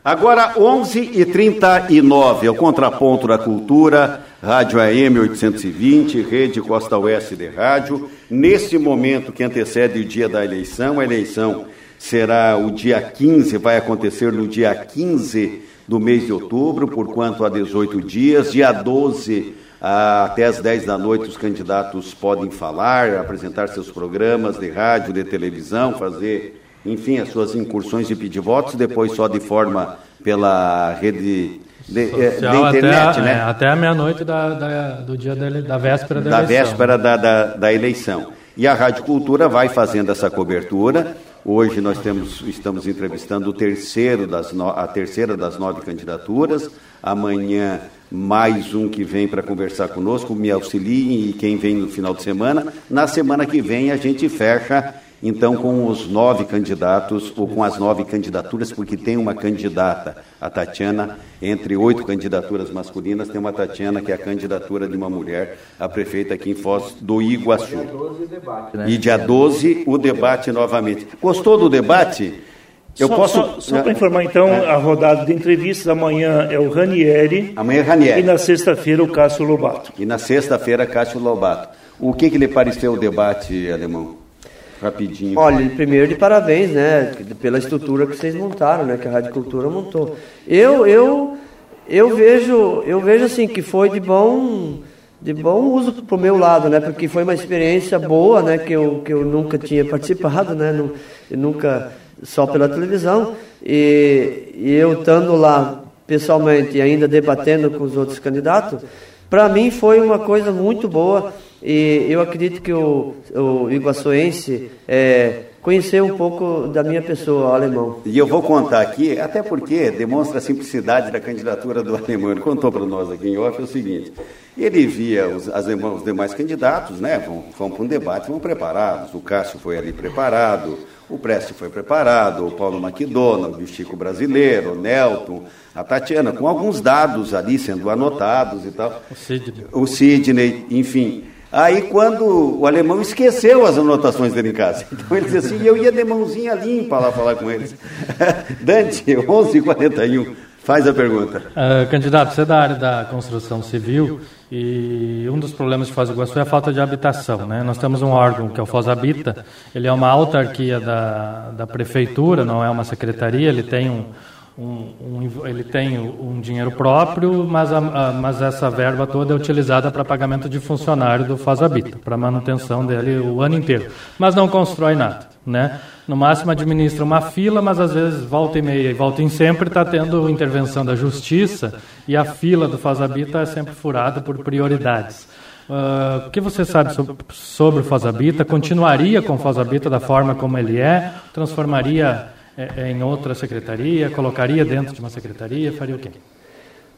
A: Agora, 11h39, é o Contraponto da Cultura, Rádio AM 820, Rede Costa Oeste de Rádio. Nesse momento que antecede o dia da eleição, a eleição será o dia 15, vai acontecer no dia 15 do mês de outubro, por quanto há 18 dias. Dia 12, até as 10 da noite, os candidatos podem falar, apresentar seus programas de rádio, de televisão, fazer enfim, as suas incursões e pedir votos, depois só de forma pela rede de, de
C: Social
A: internet,
C: até, a-
A: né?
C: é, até a meia-noite da, da- do dia da, da véspera da,
A: da
C: eleição.
A: véspera da, da, da eleição. E a Rádio Cultura vai fazendo essa cobertura. Hoje nós temos, estamos entrevistando o terceiro das no- a terceira das nove candidaturas. Amanhã, mais um que vem para conversar conosco, me auxiliem e quem vem no final de semana. Na semana que vem a gente fecha, então, com os nove candidatos, ou com as nove candidaturas, porque tem uma candidata, a Tatiana, entre oito candidaturas masculinas, tem uma Tatiana que é a candidatura de uma mulher a prefeita aqui em Foz do Iguaçu.
E: né?
A: E dia 12, o debate novamente. Gostou do debate? Eu
D: só
A: posso.
D: só, só para informar, então, a rodada de entrevistas amanhã é o Ranieri.
A: Amanhã é Ranieri.
D: E na sexta-feira o Cássio Lobato.
A: E na sexta-feira, Cássio Lobato. O que, que lhe pareceu o debate, alemão? Rapidinho.
B: Olha, primeiro de parabéns, né, pela estrutura que vocês montaram, né, que a Rádio Cultura montou. Eu, eu, eu vejo, eu vejo assim que foi de bom, de bom uso pro meu lado, né, porque foi uma experiência boa, né, que eu, que eu nunca tinha participado, né, nunca só pela televisão e, e eu estando lá pessoalmente e ainda debatendo com os outros candidatos, para mim foi uma coisa muito boa e eu acredito que o, o iguaçuense é, conheceu um pouco da minha pessoa, o alemão.
A: E eu vou contar aqui, até porque demonstra a simplicidade da candidatura do alemão. Ele contou para nós aqui em off o seguinte: ele via os, as demais- os demais candidatos, né? Vão, vão para um debate, vão preparados. O Cássio foi ali preparado, o Preste foi preparado, o Paulo McDonald, o Chico Brasileiro, o Nelton, a Tatiana, com alguns dados ali sendo anotados e tal.
C: O Sidney.
A: O Sidney, enfim. Aí quando o alemão esqueceu as anotações dele em casa. Então ele disse assim, eu ia de mãozinha limpa lá falar com eles. Dante, 11h41, faz a pergunta.
C: Ah, candidato, você é da área da construção civil e um dos problemas de Foz do Iguaçu é a falta de habitação. Né? Nós temos um órgão que é o Foz Habita, ele é uma autarquia da, da prefeitura, não é uma secretaria, ele tem um, um- um- ele tem um dinheiro próprio, mas, a- a- mas essa verba toda é utilizada para pagamento de funcionário do Foz Habita, para manutenção dele o ano inteiro. Mas não constrói nada. Né? No máximo administra uma fila, mas às vezes volta e meia e volta em sempre está tendo intervenção da justiça e a fila do Foz Habita é sempre furada por prioridades. Uh, o que você sabe sobre, sobre o Fosabita? Continuaria com o Fosabita da forma como ele é? Transformaria em outra secretaria? Colocaria dentro de uma secretaria? Faria o quê?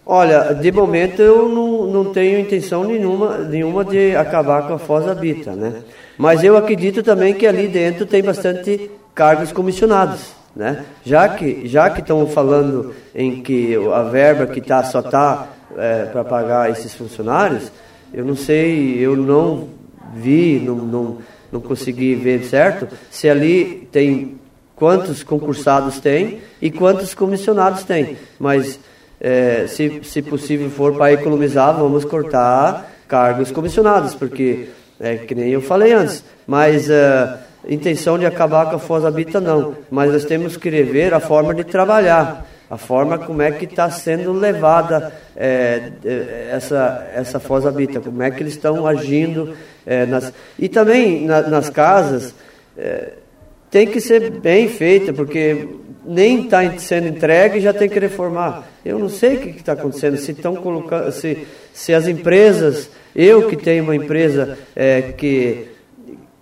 B: Olha, de momento eu não, não tenho intenção nenhuma, nenhuma de acabar com a Foz Habita, né? Mas eu acredito também que ali dentro tem bastante cargos comissionados, né? Já que já que estão falando em que a verba que tá só está é, para pagar esses funcionários, eu não sei, eu não vi, não, não, não consegui ver certo se ali tem quantos concursados tem e quantos comissionados tem, mas é, se, se possível for para economizar, vamos cortar cargos comissionados, porque é que nem eu falei antes, mas é, intenção de acabar com a Foz Habita não, mas nós temos que rever a forma de trabalhar, a forma como é que está sendo levada é, é, essa, essa Foz Habita, como é que eles estão agindo é, nas, e também na, nas casas, é, tem que ser bem feita, porque nem está sendo entregue já tem que reformar. Eu não sei o que está acontecendo, se estão colocando, se, se as empresas, eu que tenho uma empresa é, que,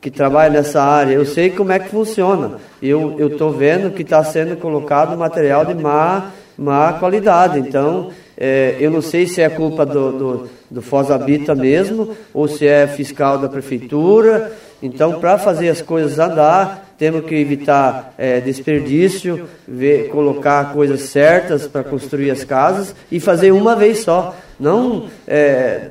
B: que trabalha nessa área, eu sei como é que funciona. Eu estou vendo que está sendo colocado material de má, má qualidade. Então, é, eu não sei se é culpa do, do, do Foz Habita mesmo, ou se é fiscal da prefeitura. Então, para fazer as coisas andar, temos que evitar é, desperdício, ver, colocar coisas certas para construir as casas e fazer uma vez só. Não é,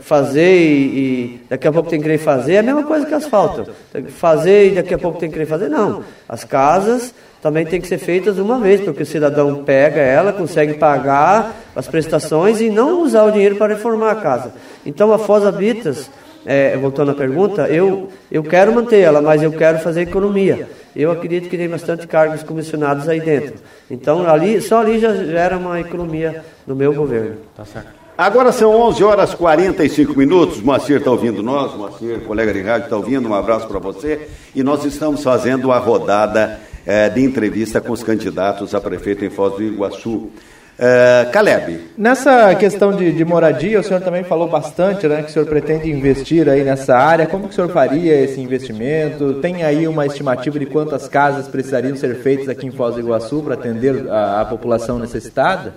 B: fazer e, e, daqui a pouco tem que querer fazer, é a mesma coisa que asfalto. Fazer e daqui a pouco tem que querer fazer, não. As casas também têm que ser feitas uma vez, porque o cidadão pega ela, consegue pagar as prestações e não usar o dinheiro para reformar a casa. Então a Foz Habitas é, voltando à pergunta, eu, eu quero manter ela, mas eu quero fazer economia. Eu acredito que tem bastante cargos comissionados aí dentro. Então, ali, só ali já gera uma economia no meu governo. Tá
A: certo. Agora são 11 horas e 45 minutos. Moacir está ouvindo nós, Moacir, colega de rádio, está ouvindo. Um abraço para você. E nós estamos fazendo a rodada é, de entrevista com os candidatos a prefeito em Foz do Iguaçu. Uh, Caleb.
E: Nessa questão de, de, moradia, o senhor também falou bastante, né, que o senhor pretende investir aí nessa área. Como que o senhor faria esse investimento? Tem aí uma estimativa de quantas casas precisariam ser feitas aqui em Foz do Iguaçu para atender a, a população necessitada?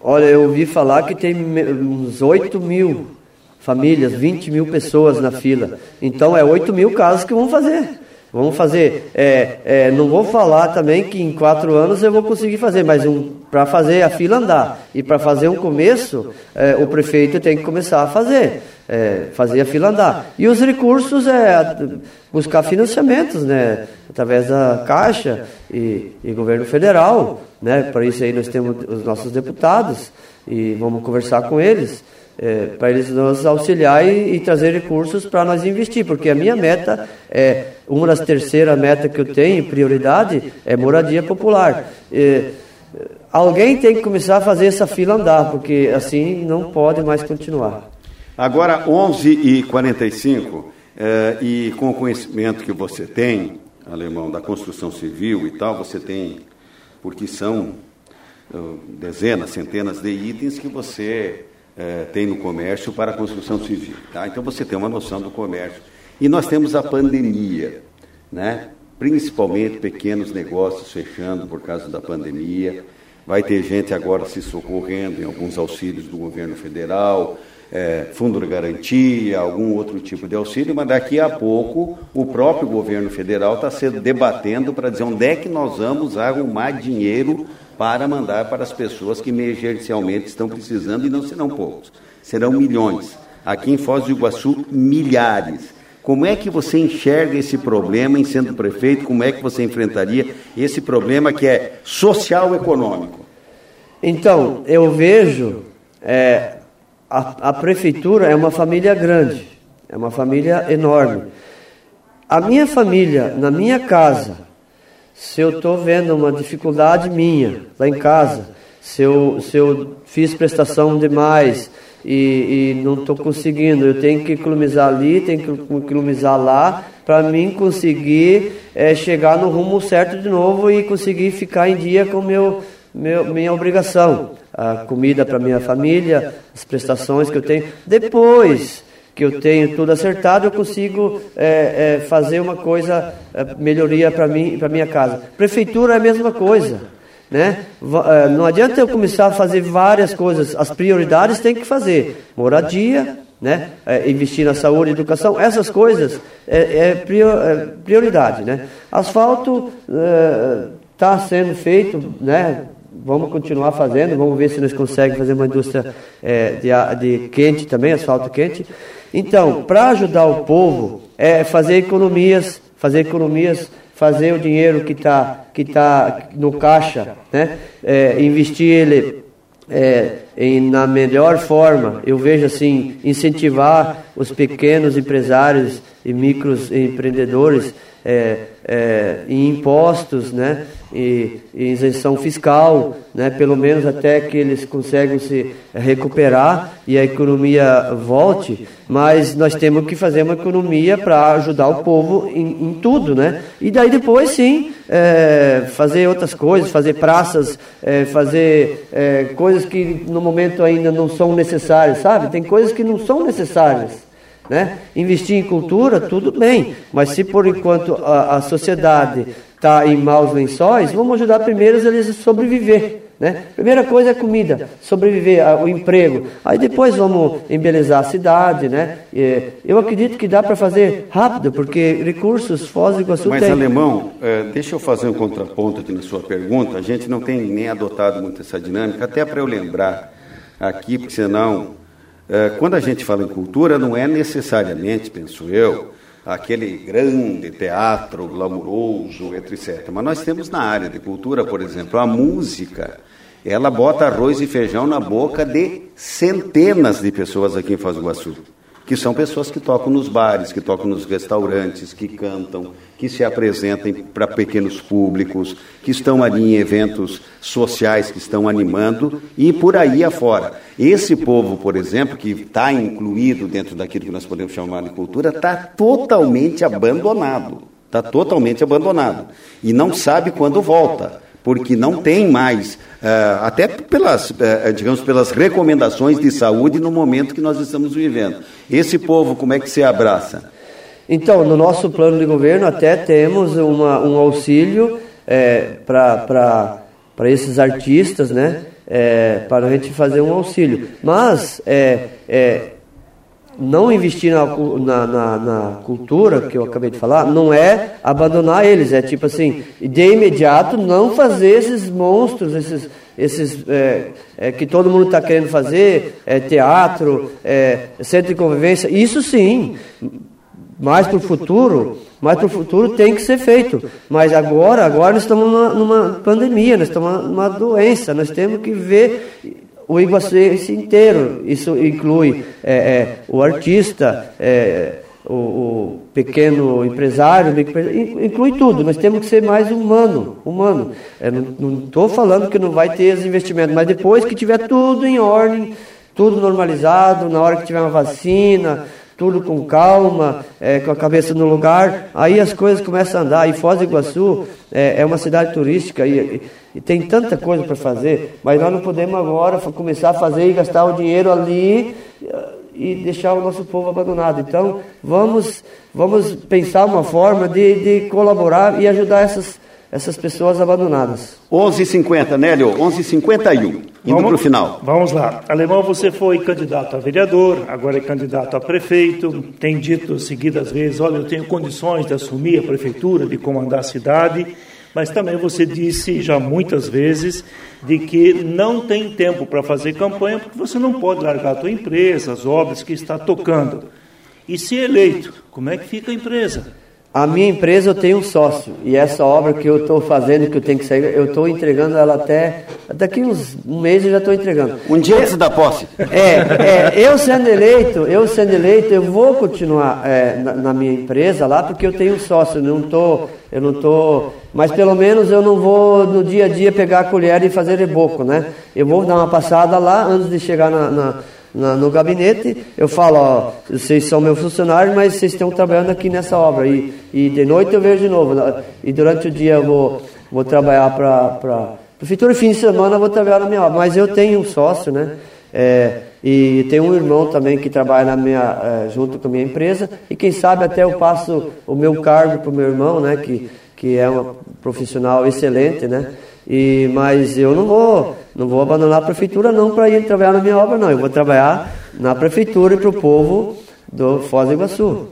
B: Olha, eu ouvi falar que tem uns 8 mil famílias, 20 mil pessoas na fila. Então é 8 mil casas que vão fazer. Vamos fazer. É, é, não vou falar também que em quatro anos eu vou conseguir fazer, mas um, para fazer a fila andar e para fazer um começo, é, o prefeito tem que começar a fazer, é, fazer a fila andar. E os recursos é buscar financiamentos, né, através da Caixa e, e governo federal, né. Para isso aí nós temos os nossos deputados e vamos conversar com eles é, para eles nos auxiliar e, e trazer recursos para nós investir, porque a minha meta é uma das terceiras metas que eu tenho, prioridade, é moradia popular. É, alguém tem que começar a fazer essa fila andar, porque assim não pode mais continuar.
A: Agora, 11h45, é, e com o conhecimento que você tem, alemão, da construção civil e tal, você tem, porque são uh, dezenas, centenas de itens que você é, tem no comércio para a construção civil. Tá? Então você tem uma noção do comércio. E nós temos a pandemia, né? principalmente pequenos negócios fechando por causa da pandemia. Vai ter gente agora se socorrendo em alguns auxílios do governo federal, é, fundo de garantia, algum outro tipo de auxílio, mas daqui a pouco o próprio governo federal está se debatendo para dizer onde é que nós vamos arrumar dinheiro para mandar para as pessoas que emergencialmente estão precisando, e não serão poucos, serão milhões. Aqui em Foz do Iguaçu, milhares. Como é que você enxerga esse problema em sendo prefeito? Como é que você enfrentaria esse problema que é social-econômico?
B: Então, eu vejo é, a, a prefeitura é uma família grande, é uma família enorme. A minha família, na minha casa, se eu estou vendo uma dificuldade minha lá em casa, se eu, se eu fiz prestação demais e, e não estou conseguindo, eu tenho que economizar ali, tenho que economizar lá, para mim conseguir é, chegar no rumo certo de novo e conseguir ficar em dia com meu meu, minha obrigação, a comida para minha família, as prestações que eu tenho. Depois que eu tenho tudo acertado, eu consigo é, é, fazer uma coisa, é, melhoria para mim, para minha casa. Prefeitura é a mesma coisa. Né? É, não adianta eu começar a fazer várias coisas, as prioridades tem que fazer. Moradia, né? É, investir na saúde, educação, essas coisas é, é, é prioridade, né? Asfalto está é, sendo feito, né? Vamos continuar fazendo, vamos ver se nós conseguimos fazer uma indústria de, de quente também, asfalto quente. Então, para ajudar o povo, é fazer economias, fazer economias, fazer o dinheiro que está que tá no caixa, né? É, investir ele é, em, na melhor forma, eu vejo assim, incentivar os pequenos empresários e micros empreendedores é, é, em impostos, né, e, isenção fiscal, né, pelo menos até que eles consigam se recuperar e a economia volte, mas nós temos que fazer uma economia para ajudar o povo em, em, tudo, né, e daí depois sim é, fazer outras coisas, fazer praças, é, fazer é, coisas que no momento ainda não são necessárias, sabe? Tem coisas que não são necessárias. Né? Investir em cultura, tudo bem, mas se por enquanto a, a sociedade está em maus lençóis, vamos ajudar primeiro eles a sobreviver. Né? Primeira coisa é comida, sobreviver, o emprego. Aí depois vamos embelezar a cidade. Né? Eu acredito que dá para fazer rápido, porque recursos Foz do Iguaçu
A: Mas,
B: tem.
A: Alemão, é, deixa eu fazer um contraponto aqui na sua pergunta. A gente não tem nem adotado muito essa dinâmica, até para eu lembrar aqui, porque senão é, quando a gente fala em cultura, não é necessariamente, penso eu, aquele grande teatro glamuroso, etc. Mas nós temos na área de cultura, por exemplo, a música. Ela bota arroz e feijão na boca de centenas de pessoas aqui em Foz do Iguaçu que são pessoas que tocam nos bares, que tocam nos restaurantes, que cantam, que se apresentam para pequenos públicos, que estão ali em eventos sociais, que estão animando e por aí afora. Esse povo, por exemplo, que está incluído dentro daquilo que nós podemos chamar de cultura, está totalmente abandonado. Está totalmente abandonado. E não sabe quando volta porque não tem mais, uh, até pelas, uh, digamos, pelas recomendações de saúde no momento que nós estamos vivendo. Esse povo, como é que se abraça?
B: Então, no nosso plano de governo até temos uma, um auxílio é, para esses artistas, né? É, para a gente fazer um auxílio. Mas é, é, não investir na, na, na, na, cultura, que eu acabei de falar, não é abandonar eles, é tipo assim, de imediato não fazer esses monstros, esses, esses é, é, que todo mundo está querendo fazer, é, teatro, é, centro de convivência, isso sim, mais para o futuro, mais para o futuro tem que ser feito. Mas agora, agora nós estamos numa, numa pandemia, nós estamos numa doença, nós temos que ver o iguaçuense inteiro. Isso inclui é, é, o artista, é, o, o, pequeno empresário, inclui tudo. Nós temos que ser mais humano. humano. É, não estou falando que não vai ter os investimentos, mas depois que tiver tudo em ordem, tudo normalizado, na hora que tiver uma vacina, tudo com calma, é, com a cabeça no lugar, aí as coisas começam a andar. E Foz do Iguaçu é, é uma cidade turística e, e tem tanta coisa para fazer, mas nós não podemos agora começar a fazer e gastar o dinheiro ali e deixar o nosso povo abandonado. Então, vamos, vamos pensar uma forma de, de colaborar e ajudar essas, essas pessoas abandonadas.
A: 11h50, Nélio, 11h51, indo para o final.
D: Vamos lá. Alemão, você foi candidato a vereador, agora é candidato a prefeito, tem dito seguidas vezes, olha, eu tenho condições de assumir a prefeitura, de comandar a cidade, mas também você disse já muitas vezes de que não tem tempo para fazer campanha porque você não pode largar a tua empresa, as obras que está tocando. E se eleito, como é que fica a empresa?
B: A minha empresa eu tenho um sócio e essa obra que eu estou fazendo, que eu tenho que sair, eu estou entregando ela até daqui uns um mês eu já estou entregando.
A: Um dia antes da posse.
B: É, é, eu sendo eleito, eu sendo eleito, eu vou continuar é, na, na, minha empresa lá porque eu tenho um sócio. Não tô, eu não tô, mas pelo menos eu não vou no dia a dia pegar a colher e fazer reboco, né? Eu vou dar uma passada lá antes de chegar na, na na, no gabinete, eu falo, ó, vocês são meus funcionários, mas vocês estão trabalhando aqui nessa obra. E, e de noite eu vejo de novo. E durante o dia eu vou, vou trabalhar para Prefeitura, fim de semana, eu vou trabalhar na minha obra, mas eu tenho um sócio, né? É, e tem um irmão também que trabalha na minha, é, junto com a minha empresa, e quem sabe até eu passo o meu cargo para o meu irmão, né? Que, que é um profissional excelente, né? E, mas eu não vou, não vou abandonar a prefeitura não para ir trabalhar na minha obra, não. Eu vou trabalhar na prefeitura e para o povo do Foz do Iguaçu.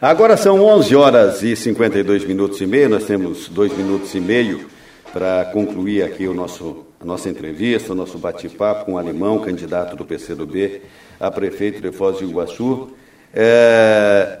A: Agora são 11 horas e 52 minutos e meio, nós temos dois minutos e meio para concluir aqui o nosso, a nossa entrevista, o nosso bate-papo com o alemão, candidato do PCdoB a prefeito de Foz do Iguaçu. É,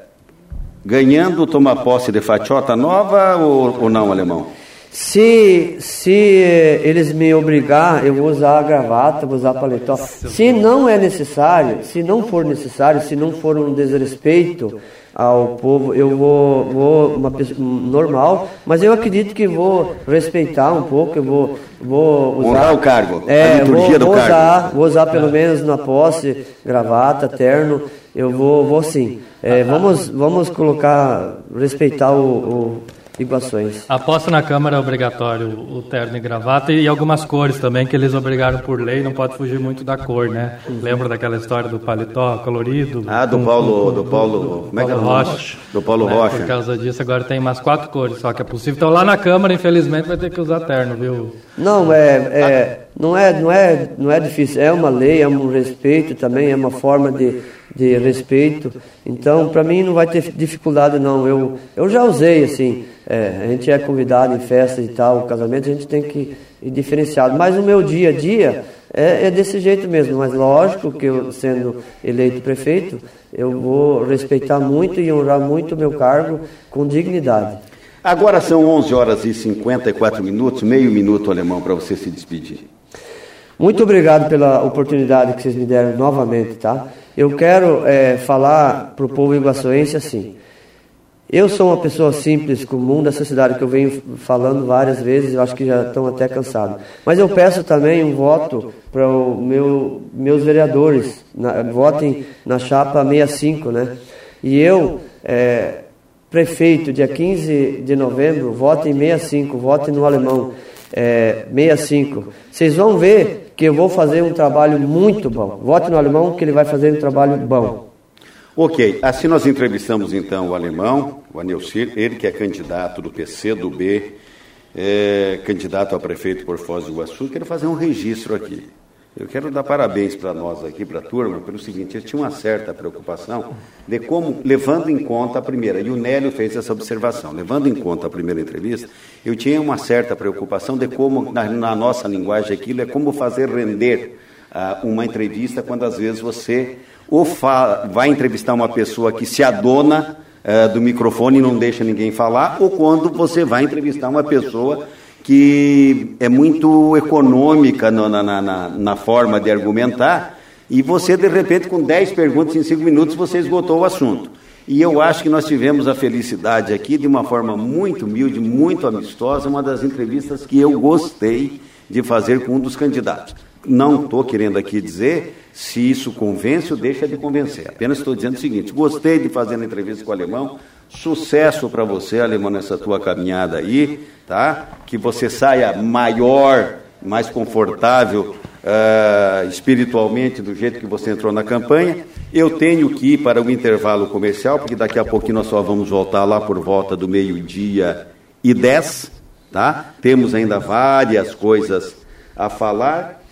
A: ganhando, toma posse de fatiota nova ou, ou não, alemão?
B: Se, se eles me obrigar, eu vou usar a gravata, vou usar paletó. Se não é necessário, se não for necessário, se não for um desrespeito ao povo, eu vou, vou uma pessoa normal, mas eu acredito que vou respeitar um pouco, eu vou, vou usar
A: Honrar o cargo,
B: é,
A: a liturgia
B: vou,
A: do
B: vou
A: cargo.
B: usar, vou usar pelo menos na posse gravata, terno, eu vou, vou sim. É, vamos, vamos colocar, respeitar o, o Iguações.
C: A posse na Câmara é obrigatório, o terno e gravata, e algumas cores também, que eles obrigaram por lei, não pode fugir muito da cor, né? Lembra daquela história do paletó colorido?
A: Ah, do Paulo, do Paulo, como é que é o
C: Paulo
A: nome?
C: Rocha.
A: Do Paulo
C: Né,
A: Rocha.
C: Por causa disso, agora tem mais quatro cores, só que é possível. Então lá na Câmara, infelizmente, vai ter que usar terno, viu?
B: Não, é, é, não, é, não, é, não é difícil. É uma lei, é um respeito também, é uma forma de, de respeito. Então, para mim, não vai ter dificuldade, não. Eu, eu já usei, assim. É, a gente é convidado em festa e tal, casamento, a gente tem que ir diferenciado. Mas o meu dia a dia é, é desse jeito mesmo. Mas lógico que eu, sendo eleito prefeito, eu vou respeitar muito e honrar muito o meu cargo com dignidade.
A: Agora são 11 horas e 54 minutos, meio minuto alemão para você se despedir.
B: Muito obrigado pela oportunidade que vocês me deram novamente, tá? Eu quero é, falar para o povo iguaçuense assim. Eu sou uma pessoa simples, comum dessa cidade que eu venho falando várias vezes, eu acho que já estão até cansados. Mas eu peço também um voto para os meu, meus vereadores, na, votem na chapa 65, né? E eu, é, prefeito, dia 15 de novembro, votem 65, votem no alemão é, 65. Vocês vão ver que eu vou fazer um trabalho muito bom. Vote no alemão que ele vai fazer um trabalho bom.
A: Ok, assim nós entrevistamos então o alemão, o Anelcir, ele que é candidato do PC do B, é, candidato a prefeito por Foz do Iguaçu. Quero fazer um registro aqui. Eu quero dar parabéns para nós aqui, para a turma, pelo seguinte: eles tinham uma certa preocupação de como, levando em conta a primeira, e o Nélio fez essa observação, levando em conta a primeira entrevista, eu tinha uma certa preocupação de como, na, na nossa linguagem, aquilo é como fazer render ah, uma entrevista quando às vezes você ou vai entrevistar uma pessoa que se adona eh, do microfone e não deixa ninguém falar, ou quando você vai entrevistar uma pessoa que é muito econômica na, na, na forma de argumentar, e você, de repente, com 10 perguntas em 5 minutos, você esgotou o assunto. E eu acho que nós tivemos a felicidade aqui, de uma forma muito humilde, muito amistosa, uma das entrevistas que eu gostei de fazer com um dos candidatos. Não estou querendo aqui dizer se isso convence ou deixa de convencer. Apenas estou dizendo o seguinte: gostei de fazer a entrevista com o alemão. Sucesso para você, alemão, nessa tua caminhada aí, tá? Que você saia maior, mais confortável ah, espiritualmente do jeito que você entrou na campanha. Eu tenho que ir para o intervalo comercial, porque daqui a pouquinho nós só vamos voltar lá por volta do meio-dia e 10, tá? Temos ainda várias coisas a falar.